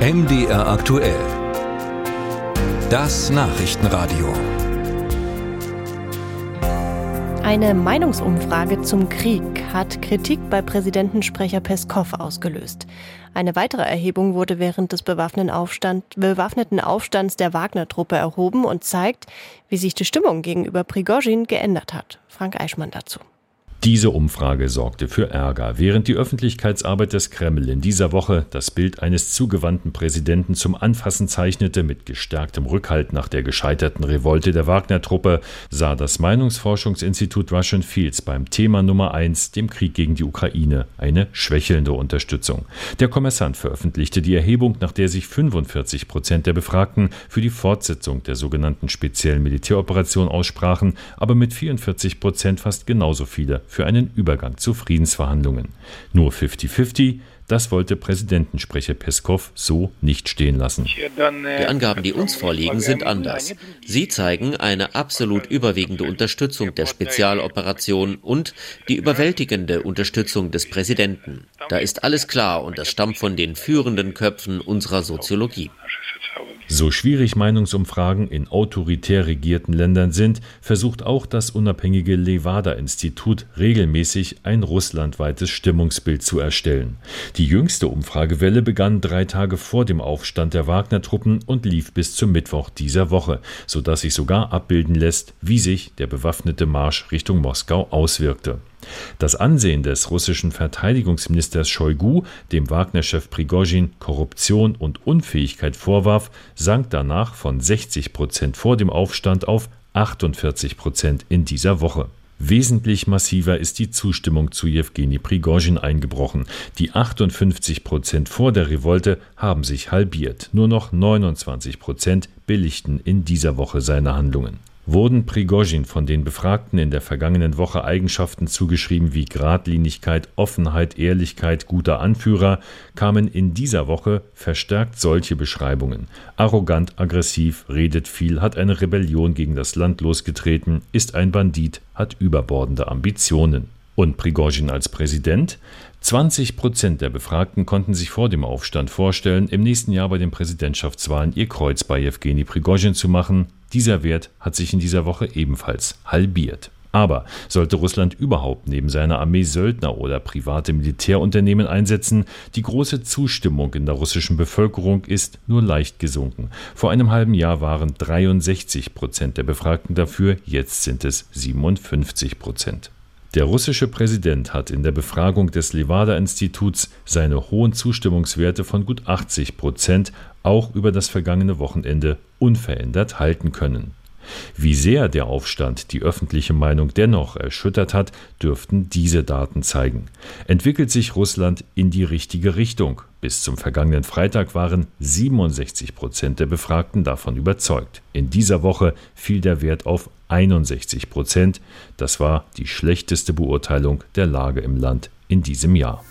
MDR aktuell. Das Nachrichtenradio. Eine Meinungsumfrage zum Krieg hat Kritik bei Präsidentensprecher Peskow ausgelöst. Eine weitere Erhebung wurde während des bewaffneten, Aufstand, bewaffneten Aufstands der Wagner-Truppe erhoben und zeigt, wie sich die Stimmung gegenüber Prigozhin geändert hat. Frank Eichmann dazu. Diese Umfrage sorgte für Ärger, während die Öffentlichkeitsarbeit des Kreml in dieser Woche das Bild eines zugewandten Präsidenten zum Anfassen zeichnete mit gestärktem Rückhalt nach der gescheiterten Revolte der Wagner-Truppe, sah das Meinungsforschungsinstitut Russian Fields beim Thema Nummer eins, dem Krieg gegen die Ukraine, eine schwächelnde Unterstützung. Der Kommissant veröffentlichte die Erhebung, nach der sich 45 Prozent der Befragten für die Fortsetzung der sogenannten speziellen Militäroperation aussprachen, aber mit 44 Prozent fast genauso viele für einen Übergang zu Friedensverhandlungen. Nur 50-50, das wollte Präsidentensprecher Peskow so nicht stehen lassen. Die Angaben, die uns vorliegen, sind anders. Sie zeigen eine absolut überwiegende Unterstützung der Spezialoperation und die überwältigende Unterstützung des Präsidenten. Da ist alles klar und das stammt von den führenden Köpfen unserer Soziologie. So schwierig Meinungsumfragen in autoritär regierten Ländern sind, versucht auch das unabhängige Levada-Institut regelmäßig ein russlandweites Stimmungsbild zu erstellen. Die jüngste Umfragewelle begann drei Tage vor dem Aufstand der Wagner-Truppen und lief bis zum Mittwoch dieser Woche, sodass sich sogar abbilden lässt, wie sich der bewaffnete Marsch Richtung Moskau auswirkte. Das Ansehen des russischen Verteidigungsministers Shoigu, dem Wagner-Chef Prigozhin Korruption und Unfähigkeit vorwarf, sank danach von 60 Prozent vor dem Aufstand auf 48 Prozent in dieser Woche. Wesentlich massiver ist die Zustimmung zu Jewgeni Prigozhin eingebrochen. Die 58 Prozent vor der Revolte haben sich halbiert. Nur noch 29 Prozent billigten in dieser Woche seine Handlungen wurden Prigozhin von den Befragten in der vergangenen Woche Eigenschaften zugeschrieben wie Gradlinigkeit, Offenheit, Ehrlichkeit, guter Anführer, kamen in dieser Woche verstärkt solche Beschreibungen. Arrogant, aggressiv, redet viel, hat eine Rebellion gegen das Land losgetreten, ist ein Bandit, hat überbordende Ambitionen. Und Prigozhin als Präsident? 20 Prozent der Befragten konnten sich vor dem Aufstand vorstellen, im nächsten Jahr bei den Präsidentschaftswahlen ihr Kreuz bei Jewgeni Prigozhin zu machen. Dieser Wert hat sich in dieser Woche ebenfalls halbiert. Aber sollte Russland überhaupt neben seiner Armee Söldner oder private Militärunternehmen einsetzen, die große Zustimmung in der russischen Bevölkerung ist nur leicht gesunken. Vor einem halben Jahr waren 63 Prozent der Befragten dafür, jetzt sind es 57 Prozent. Der russische Präsident hat in der Befragung des Levada-Instituts seine hohen Zustimmungswerte von gut 80 Prozent auch über das vergangene Wochenende unverändert halten können. Wie sehr der Aufstand die öffentliche Meinung dennoch erschüttert hat, dürften diese Daten zeigen. Entwickelt sich Russland in die richtige Richtung? Bis zum vergangenen Freitag waren 67 Prozent der Befragten davon überzeugt. In dieser Woche fiel der Wert auf 61 Prozent. Das war die schlechteste Beurteilung der Lage im Land in diesem Jahr.